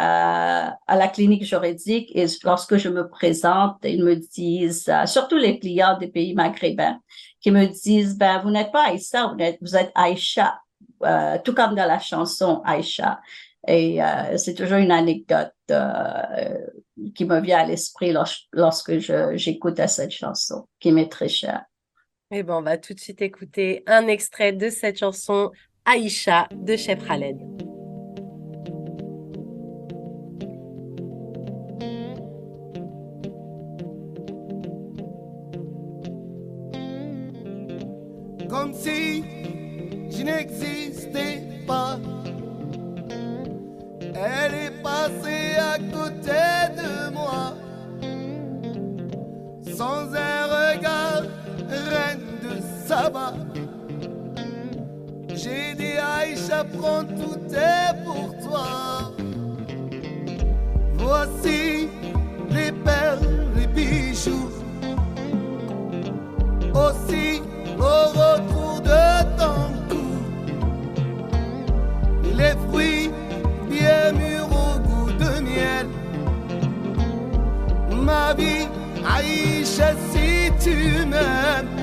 à la clinique juridique et lorsque je me présente, ils me disent, euh, surtout les clients des pays maghrébins, qui me disent, ben, vous n'êtes pas Aïssa, vous êtes, vous êtes Aïcha, euh, tout comme dans la chanson Aïcha. Et c'est toujours une anecdote qui me vient à l'esprit lors- lorsque j'écoute cette chanson, qui m'est très chère. Eh ben, on va tout de suite écouter un extrait de cette chanson Aïcha de Chef Khaled. comme si je n'existais pas. Elle est passée à côté de moi, sans un J'ai dit Aïcha, prends tout est pour toi. Voici les perles, les bijoux aussi au retour de ton cou. Les fruits bien mûrs au goût de miel. Ma vie, Aïcha, si tu m'aimes.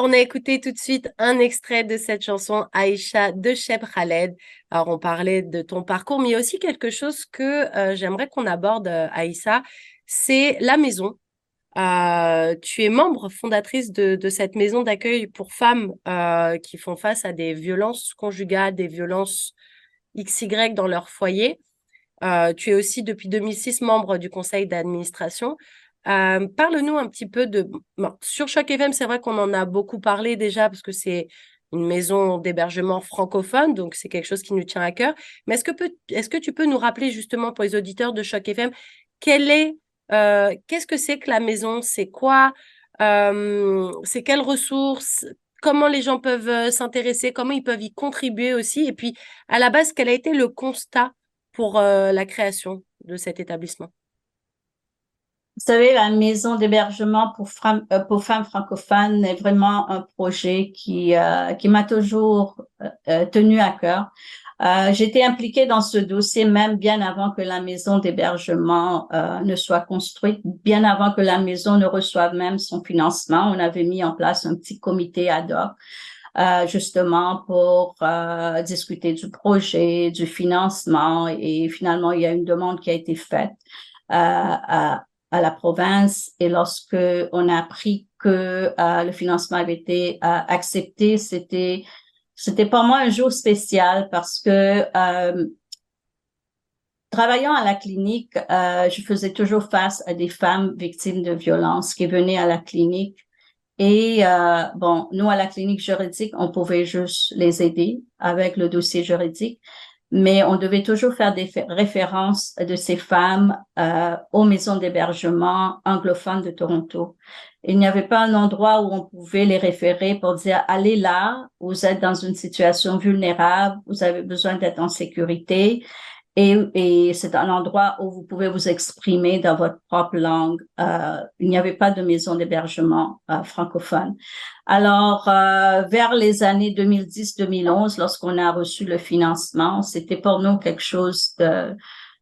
On a écouté tout de suite un extrait de cette chanson Aïcha de Cheb Khaled. Alors, on parlait de ton parcours, mais il y a aussi quelque chose que euh, j'aimerais qu'on aborde, euh, Aïssa, c'est la maison. Euh, tu es membre fondatrice de, cette maison d'accueil pour femmes qui font face à des violences conjugales, des violences XY dans leur foyer. Tu es aussi depuis 2006 membre du conseil d'administration. Euh, Parle-nous un petit peu de... Sur Choc FM, c'est vrai qu'on en a beaucoup parlé déjà parce que c'est une maison d'hébergement francophone, donc c'est quelque chose qui nous tient à cœur. Mais est-ce que, peut, est-ce que tu peux nous rappeler justement pour les auditeurs de Choc FM, quelle est, euh, qu'est-ce que c'est que la maison? C'est quoi? Euh, C'est quelles ressources? Comment les gens peuvent s'intéresser? Comment ils peuvent y contribuer aussi? Et puis, à la base, quel a été le constat pour la création de cet établissement? Vous savez, la maison d'hébergement euh, pour femmes francophones est vraiment un projet qui, euh, qui m'a toujours euh, euh, tenu à cœur. Euh, J'étais impliquée dans ce dossier même bien avant que la maison d'hébergement euh, ne soit construite, bien avant que la maison ne reçoive même son financement. On avait mis en place un petit comité ad hoc euh, justement pour euh, discuter du projet, du financement et finalement il y a une demande qui a été faite euh, à, à la province et lorsque on a appris que euh, le financement avait été euh, accepté, c'était c'était pour moi un jour spécial parce que euh, travaillant à la clinique, euh, je faisais toujours face à des femmes victimes de violences qui venaient à la clinique. Et bon, nous à la clinique juridique, on pouvait juste les aider avec le dossier juridique, mais on devait toujours faire des références de ces femmes euh, aux maisons d'hébergement anglophones de Toronto. Il n'y avait pas un endroit où on pouvait les référer pour dire allez là, vous êtes dans une situation vulnérable, vous avez besoin d'être en sécurité. Et, et c'est un endroit où vous pouvez vous exprimer dans votre propre langue. Euh, il n'y avait pas de maison d'hébergement euh, francophone. Alors, euh, vers les années 2010-2011, lorsqu'on a reçu le financement, c'était pour nous quelque chose de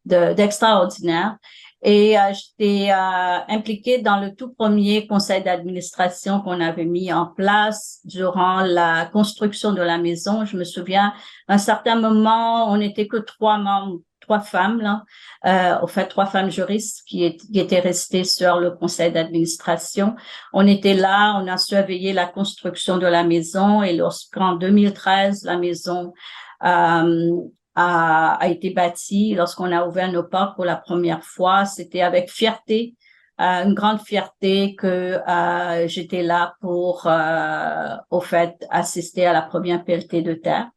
de- d'extraordinaire. Et euh, j'étais euh, impliquée dans le tout premier conseil d'administration qu'on avait mis en place durant la construction de la maison. Je me souviens, à un certain moment, on n'était que trois membres, trois femmes, là, euh, au fait, trois femmes juristes qui, est- qui étaient restées sur le conseil d'administration. On était là, on a surveillé la construction de la maison et lorsqu'en 2013, la maison euh, a, a été bâtie, lorsqu'on a ouvert nos portes pour la première fois, c'était avec fierté, euh, une grande fierté que euh, j'étais là pour, euh, au fait, assister à la première pelletée de terre.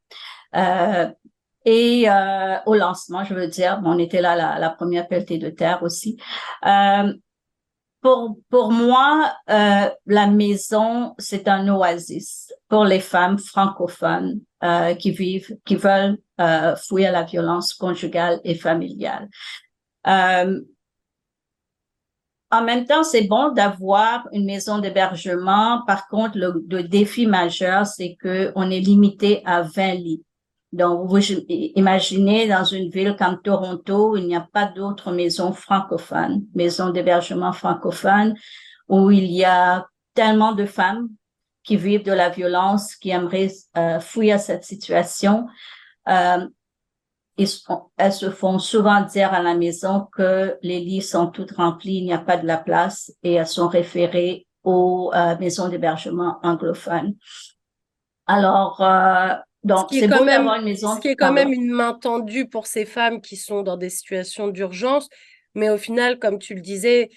Et euh, au lancement, je veux dire, on était là la, la première pelletée de terre aussi. Euh, pour, pour moi, euh, la maison, c'est un oasis pour les femmes francophones euh, qui vivent, qui veulent euh, fuir la violence conjugale et familiale. Euh, en même temps, c'est bon d'avoir une maison d'hébergement. Par contre, le, le défi majeur, c'est que on est limité à 20 lits. Donc, vous imaginez dans une ville comme Toronto, il n'y a pas d'autres maisons francophones, maisons d'hébergement francophones, où il y a tellement de femmes qui vivent de la violence, qui aimeraient euh, fuir cette situation. Euh, elles se font souvent dire à la maison que les lits sont toutes remplis, il n'y a pas de la place, et elles sont référées aux euh, maisons d'hébergement anglophones. Alors, euh, donc, qui est c'est quand beau même- d'avoir une maison. Ce qui est quand Pardon. même une main tendue pour ces femmes qui sont dans des situations d'urgence. Mais au final, comme tu le disais,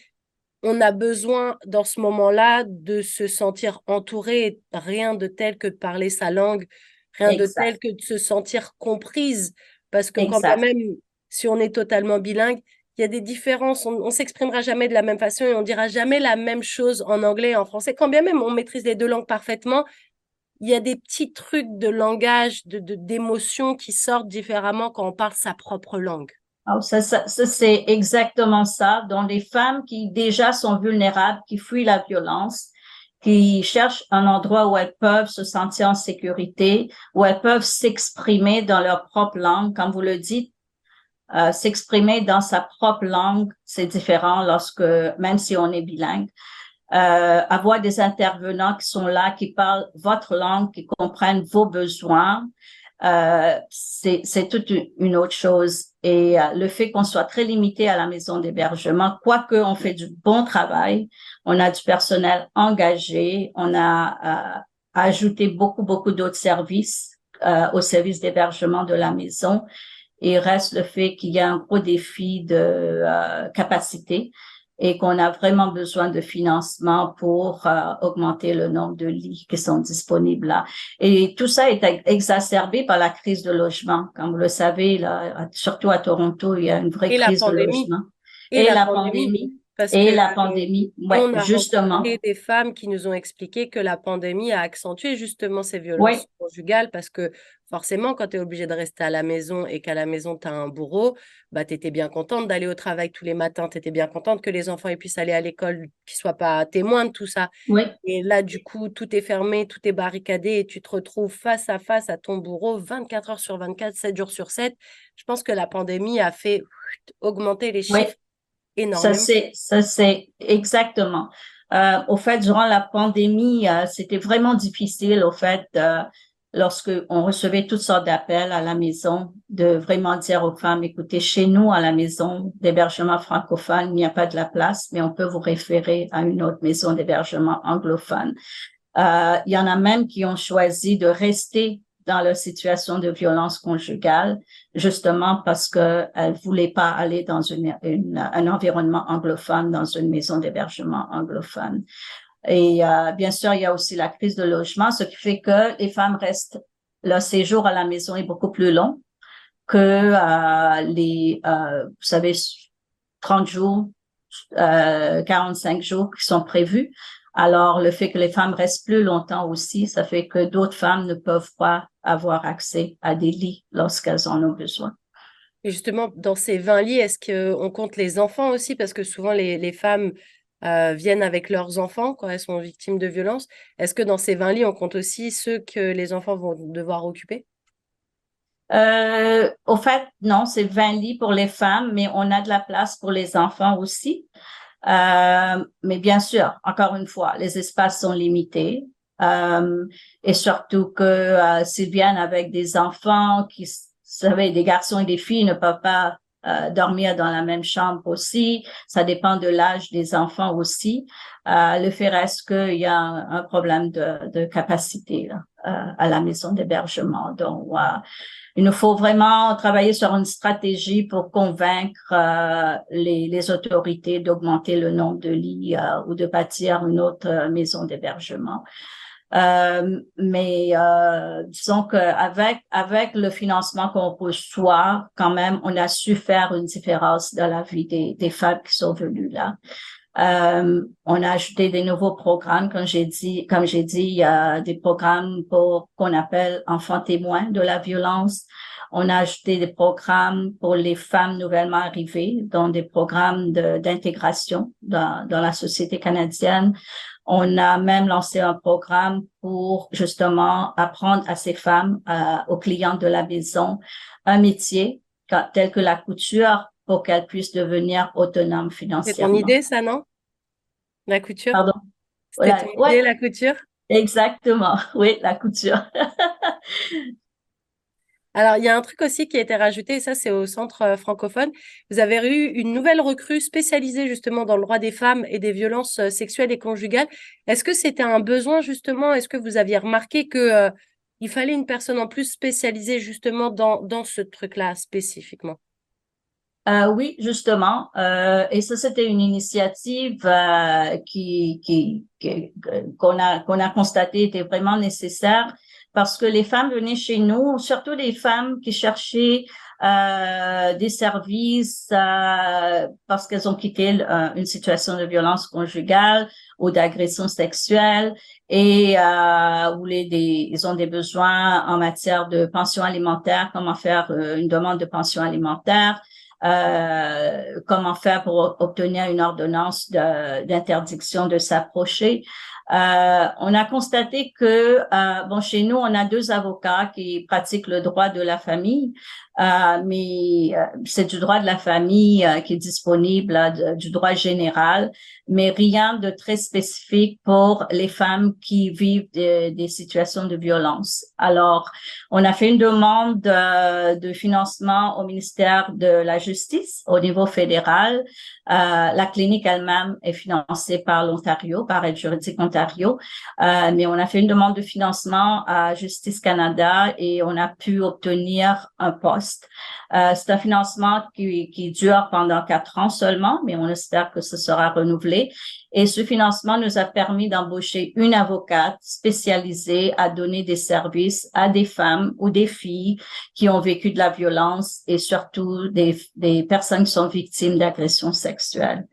on a besoin dans ce moment-là de se sentir entouré, rien de tel que de parler sa langue, rien de tel que de se sentir comprise. Parce que quand Exact. même, si on est totalement bilingue, il y a des différences. On, on s'exprimera jamais de la même façon et on dira jamais la même chose en anglais et en français. Quand bien même on maîtrise les deux langues parfaitement, il y a des petits trucs de langage, de, d'émotions qui sortent différemment quand on parle sa propre langue. Alors, ça, ça, ça, c'est exactement ça. Donc, les femmes qui déjà sont vulnérables, qui fuient la violence, qui cherchent un endroit où elles peuvent se sentir en sécurité, où elles peuvent s'exprimer dans leur propre langue, comme vous le dites, euh, s'exprimer dans sa propre langue, c'est différent lorsque, même si on est bilingue. Euh, avoir des intervenants qui sont là, qui parlent votre langue, qui comprennent vos besoins, euh, c'est toute une autre chose. Et euh, le fait qu'on soit très limité à la maison d'hébergement, quoique on fait du bon travail, on a du personnel engagé, on a euh, ajouté beaucoup, beaucoup d'autres services euh, au service d'hébergement de la maison. Il reste le fait qu'il y a un gros défi de capacité et qu'on a vraiment besoin de financement pour euh, augmenter le nombre de lits qui sont disponibles là. Et tout ça est exacerbé par la crise de logement. Comme vous le savez, là, surtout à Toronto, il y a une vraie crise de logement. Et, la, pandémie. et la pandémie, ouais, on a justement. des femmes qui nous ont expliqué que la pandémie a accentué justement ces violences conjugales parce que forcément, quand tu es obligé de rester à la maison et qu'à la maison, tu as un bourreau, bah, tu étais bien contente d'aller au travail tous les matins, tu étais bien contente que les enfants puissent aller à l'école, qu'ils ne soient pas témoins de tout ça. Et là, du coup, tout est fermé, tout est barricadé et tu te retrouves face à face à ton bourreau 24 heures sur 24, 7 jours sur 7. Je pense que la pandémie a fait augmenter les chiffres énormément. Ça, c'est exactement. Euh, au fait, durant la pandémie, euh, c'était vraiment difficile, au fait, euh, lorsque on recevait toutes sortes d'appels à la maison, de vraiment dire aux femmes, écoutez, chez nous, à la maison d'hébergement francophone, il n'y a pas de la place, mais on peut vous référer à une autre maison d'hébergement anglophone. Euh, il y en a même qui ont choisi de rester dans leur situation de violence conjugale, justement parce qu'elles voulaient pas aller dans un environnement anglophone, dans une maison d'hébergement anglophone. Et euh, bien sûr, il y a aussi la crise de logement, ce qui fait que les femmes restent, leur séjour à la maison est beaucoup plus long que euh, les, euh, vous savez, 30 jours, 45 jours qui sont prévus. Alors, le fait que les femmes restent plus longtemps aussi, ça fait que d'autres femmes ne peuvent pas avoir accès à des lits lorsqu'elles en ont besoin. Justement, dans ces 20 lits, est-ce qu'on compte les enfants aussi? Parce que souvent, les, les femmes euh, viennent avec leurs enfants quand elles sont victimes de violences. Est-ce que dans ces 20 lits, on compte aussi ceux que les enfants vont devoir occuper? Euh, Au fait, non, c'est 20 lits pour les femmes, mais on a de la place pour les enfants aussi. Euh, mais bien sûr, encore une fois, les espaces sont limités. et surtout que s'ils viennent avec des enfants qui, vous savez, des garçons et des filles ne peuvent pas euh, dormir dans la même chambre aussi. Ça dépend de l'âge des enfants aussi. Euh, le fait reste qu'il y a un, problème de, de capacité là, euh, à la maison d'hébergement. Donc, il nous faut vraiment travailler sur une stratégie pour convaincre les, les, autorités d'augmenter le nombre de lits ou de bâtir une autre maison d'hébergement. Euh, mais euh, disons qu'avec avec le financement qu'on reçoit, quand même, on a su faire une différence dans la vie des, des femmes qui sont venues là. Euh, on a ajouté des nouveaux programmes, comme j'ai dit, comme j'ai dit, il y a des programmes pour qu'on appelle enfants témoins de la violence. On a ajouté des programmes pour les femmes nouvellement arrivées, dont des programmes d'intégration dans, dans la société canadienne. On a même lancé un programme pour justement apprendre à ces femmes, euh, aux clients de la maison, un métier tel que la couture pour qu'elles puissent devenir autonomes financièrement. C'est ton idée, ça, non? La couture? Pardon? C'était ton idée, la couture? Exactement, (laughs) oui, la couture. (laughs) Alors, il y a un truc aussi qui a été rajouté, et ça, c'est au centre euh, francophone. Vous avez eu une nouvelle recrue spécialisée justement dans le droit des femmes et des violences euh, sexuelles et conjugales. Est-ce que c'était un besoin justement? Est-ce que vous aviez remarqué que euh, il fallait une personne en plus spécialisée justement dans, ce truc-là spécifiquement? Oui, justement. et ça, c'était une initiative qui, qu'on a, qu'on a constaté était vraiment nécessaire parce que les femmes venaient chez nous, surtout les femmes qui cherchaient euh, des services euh, parce qu'elles ont quitté euh, une situation de violence conjugale ou d'agression sexuelle et euh, où les, des, ils ont des besoins en matière de pension alimentaire, comment faire euh, une demande de pension alimentaire, euh, comment faire pour obtenir une ordonnance d'interdiction de, s'approcher. Euh, on a constaté que, euh, bon, chez nous, on a deux avocats qui pratiquent le droit de la famille, mais euh, c'est du droit de la famille euh, qui est disponible, du droit général, mais rien de très spécifique pour les femmes qui vivent des situations de violence. Alors, on a fait une demande de financement au ministère de la Justice au niveau fédéral. la clinique elle-même est financée par l'Ontario, par Aide juridique Ontario, mais on a fait une demande de financement à Justice Canada et on a pu obtenir un poste euh, c'est un financement qui, dure pendant quatre ans seulement, mais on espère que ce sera renouvelé. Et ce financement nous a permis d'embaucher une avocate spécialisée à donner des services à des femmes ou des filles qui ont vécu de la violence et surtout des personnes qui sont victimes d'agressions sexuelles.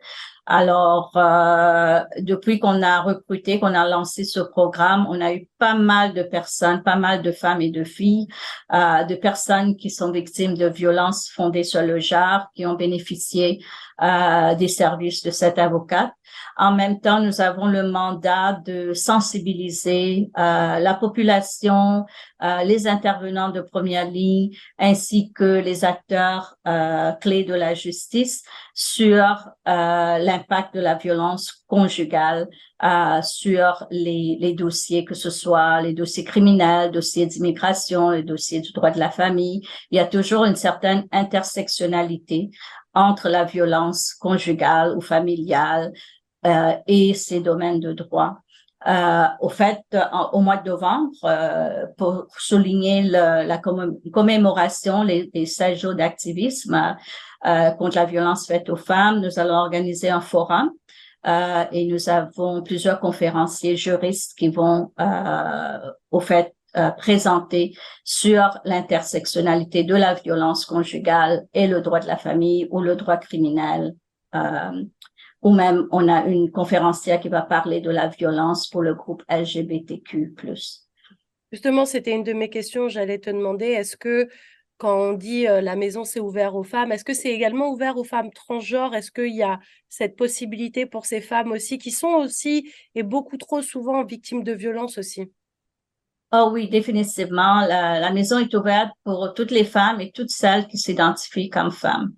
Alors, euh, depuis qu'on a recruté, qu'on a lancé ce programme, on a eu pas mal de personnes, pas mal de femmes et de filles, euh, de personnes qui sont victimes de violences fondées sur le genre, qui ont bénéficié euh, des services de cette avocate. En même temps, nous avons le mandat de sensibiliser euh, la population, euh, les intervenants de première ligne, ainsi que les acteurs euh, clés de la justice sur euh, l'impact de la violence conjugale euh, sur les, les, dossiers, que ce soit les dossiers criminels, dossiers d'immigration, les dossiers du droit de la famille. Il y a toujours une certaine intersectionnalité entre la violence conjugale ou familiale euh, et ces domaines de droit. Euh, au fait, au mois de novembre, euh, pour souligner le, la commémoration, les 16 jours d'activisme euh, contre la violence faite aux femmes, nous allons organiser un forum euh, et nous avons plusieurs conférenciers juristes qui vont, euh, au fait, euh, présenté sur l'intersectionnalité de la violence conjugale et le droit de la famille ou le droit criminel. Euh, ou même on a une conférencière qui va parler de la violence pour le groupe LGBTQ+. Justement, c'était une de mes questions. J'allais te demander, est-ce que quand on dit euh, la maison c'est ouvert aux femmes, est-ce que c'est également ouvert aux femmes transgenres? Est-ce qu'il y a cette possibilité pour ces femmes aussi qui sont aussi et beaucoup trop souvent victimes de violences aussi? Oh oui, définitivement. La, la, maison est ouverte pour toutes les femmes et toutes celles qui s'identifient comme femmes.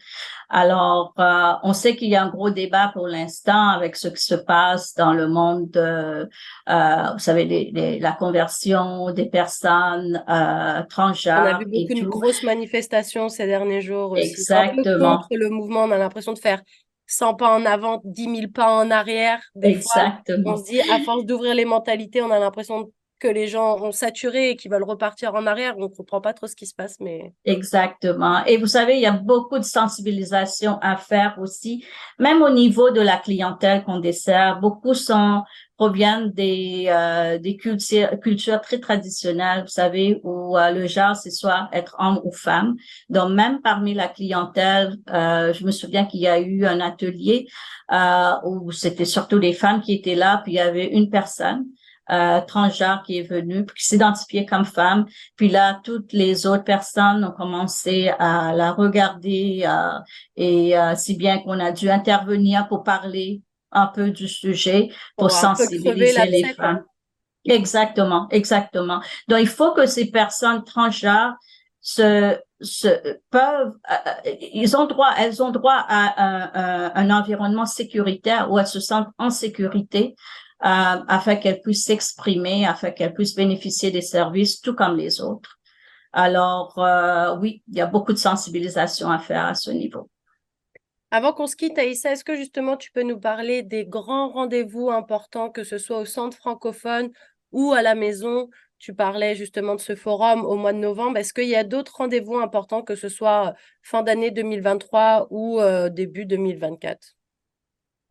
Alors, euh, on sait qu'il y a un gros débat pour l'instant avec ce qui se passe dans le monde de, euh, vous savez, les, la conversion des personnes euh, transgenres. On a vu beaucoup de grosses manifestations ces derniers jours aussi. Exactement. contre le mouvement, on a l'impression de faire 100 pas en avant, 10 000 pas en arrière. Exactement. on se dit, à force d'ouvrir les mentalités, on a l'impression que les gens ont saturé et qui veulent repartir en arrière. On ne comprend pas trop ce qui se passe, mais... Exactement. Et vous savez, il y a beaucoup de sensibilisation à faire aussi, même au niveau de la clientèle qu'on dessert. Beaucoup sont proviennent des, euh, des cultures, cultures très traditionnelles, vous savez, où euh, le genre, c'est soit être homme ou femme. Donc, même parmi la clientèle, euh, je me souviens qu'il y a eu un atelier euh, où c'était surtout les femmes qui étaient là, puis il y avait une personne euh, transgenre qui est venue, qui s'identifiait comme femme. Puis là, toutes les autres personnes ont commencé à la regarder euh, et euh, si bien qu'on a dû intervenir pour parler un peu du sujet, pour, sensibiliser les femmes. Exactement, exactement. Donc, il faut que ces personnes transgenres se, se peuvent, euh, ils ont droit, elles ont droit à un, un, environnement sécuritaire où elles se sentent en sécurité, euh, afin qu'elles puissent s'exprimer, afin qu'elles puissent bénéficier des services tout comme les autres. Alors, euh, oui, il y a beaucoup de sensibilisation à faire à ce niveau. Avant qu'on se quitte, Aïssa, est-ce que justement tu peux nous parler des grands rendez-vous importants, que ce soit au centre francophone ou à la maison? Tu parlais justement de ce forum au mois de novembre. Est-ce qu'il y a d'autres rendez-vous importants, que ce soit fin d'année 2023 ou euh, début 2024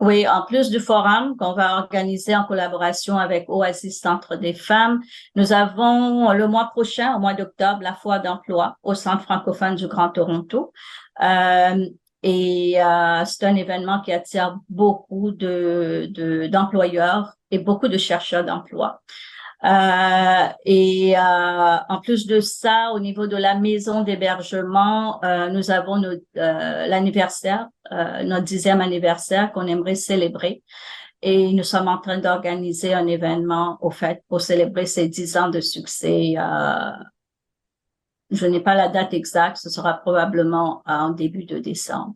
oui, en plus du forum qu'on va organiser en collaboration avec Oasis Centre des femmes, nous avons le mois prochain, au mois d'octobre, la foire d'emploi au Centre francophone du Grand Toronto. Euh, et euh, c'est un événement qui attire beaucoup de, d'employeurs et beaucoup de chercheurs d'emploi. Euh, et euh, en plus de ça, au niveau de la maison d'hébergement, euh, nous avons euh, l'anniversaire, euh, notre dixième anniversaire qu'on aimerait célébrer. Et nous sommes en train d'organiser un événement, au fait, pour célébrer ces dix ans de succès je n'ai pas la date exacte, ce sera probablement en début de décembre.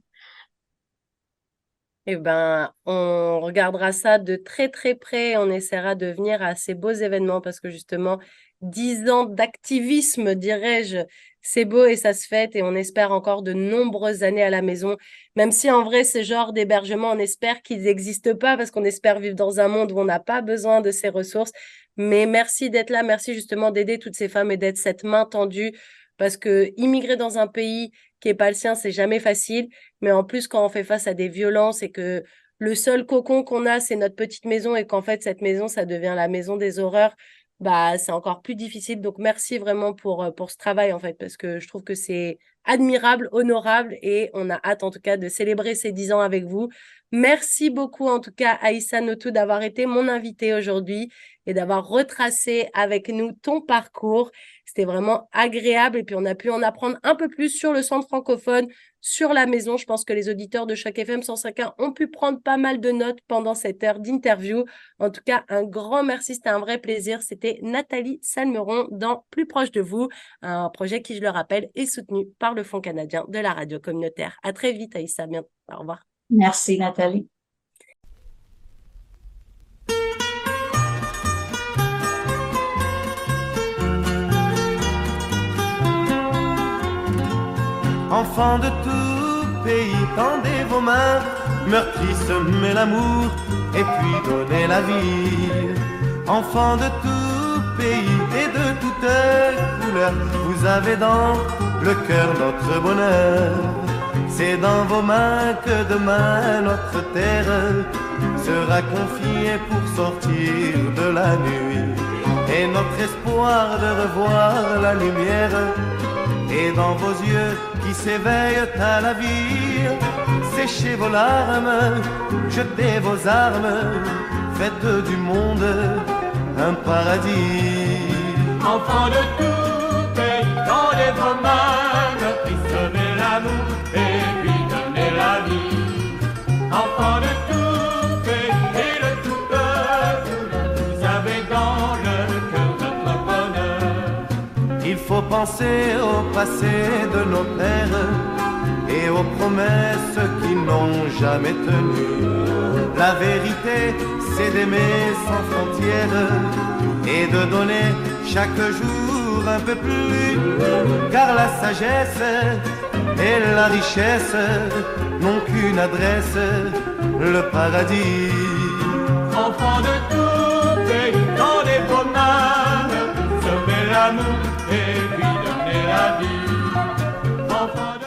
Eh ben, on regardera ça de très très près. On essaiera de venir à ces beaux événements parce que justement, dix ans d'activisme, dirais-je, c'est beau et ça se fête et on espère encore de nombreuses années à la maison. Même si en vrai, ce genre d'hébergement, on espère qu'ils n'existent pas parce qu'on espère vivre dans un monde où on n'a pas besoin de ces ressources. Mais merci d'être là, merci justement d'aider toutes ces femmes et d'être cette main tendue parce que immigrer dans un pays qui est pas le sien, c'est jamais facile. Mais en plus, quand on fait face à des violences et que le seul cocon qu'on a, c'est notre petite maison et qu'en fait, cette maison, ça devient la maison des horreurs, bah, c'est encore plus difficile. Donc, merci vraiment pour, euh, pour ce travail, en fait, parce que je trouve que c'est admirable, honorable et on a hâte, en tout cas, de célébrer ces dix ans avec vous. Merci beaucoup, en tout cas, Aïssa Notou, d'avoir été mon invité aujourd'hui et d'avoir retracé avec nous ton parcours. C'était vraiment agréable et puis on a pu en apprendre un peu plus sur le centre francophone, sur la maison. Je pense que les auditeurs de chaque FM 105.1 ont pu prendre pas mal de notes pendant cette heure d'interview. En tout cas, un grand merci, c'était un vrai plaisir. C'était Nathalie Salmeron dans Plus proche de vous, un projet qui, je le rappelle, est soutenu par le Fonds canadien de la radio communautaire. À très vite, Aïssa. Bien. Au revoir. Merci, Nathalie. Enfants de tout pays, tendez vos mains, meurtri semez l'amour et puis donnez la vie. Enfants de tout pays et de toutes couleurs, vous avez dans le cœur notre bonheur. C'est dans vos mains que demain notre terre sera confiée pour sortir de la nuit. Et notre espoir de revoir la lumière est dans vos yeux s'éveillent à la vie. Séchez vos larmes, jetez vos armes, faites du monde un paradis. Enfants de tout pays, tendez vos mains, semez l'amour et puis donnez la vie. Enfants de tout penser au passé de nos pères et aux promesses qu'ils n'ont jamais tenues. La vérité, c'est d'aimer sans frontières et de donner chaque jour un peu plus, car la sagesse et la richesse n'ont qu'une adresse, le paradis. Enfant de tout pays, dans les promenades, se l'amour et Alpha.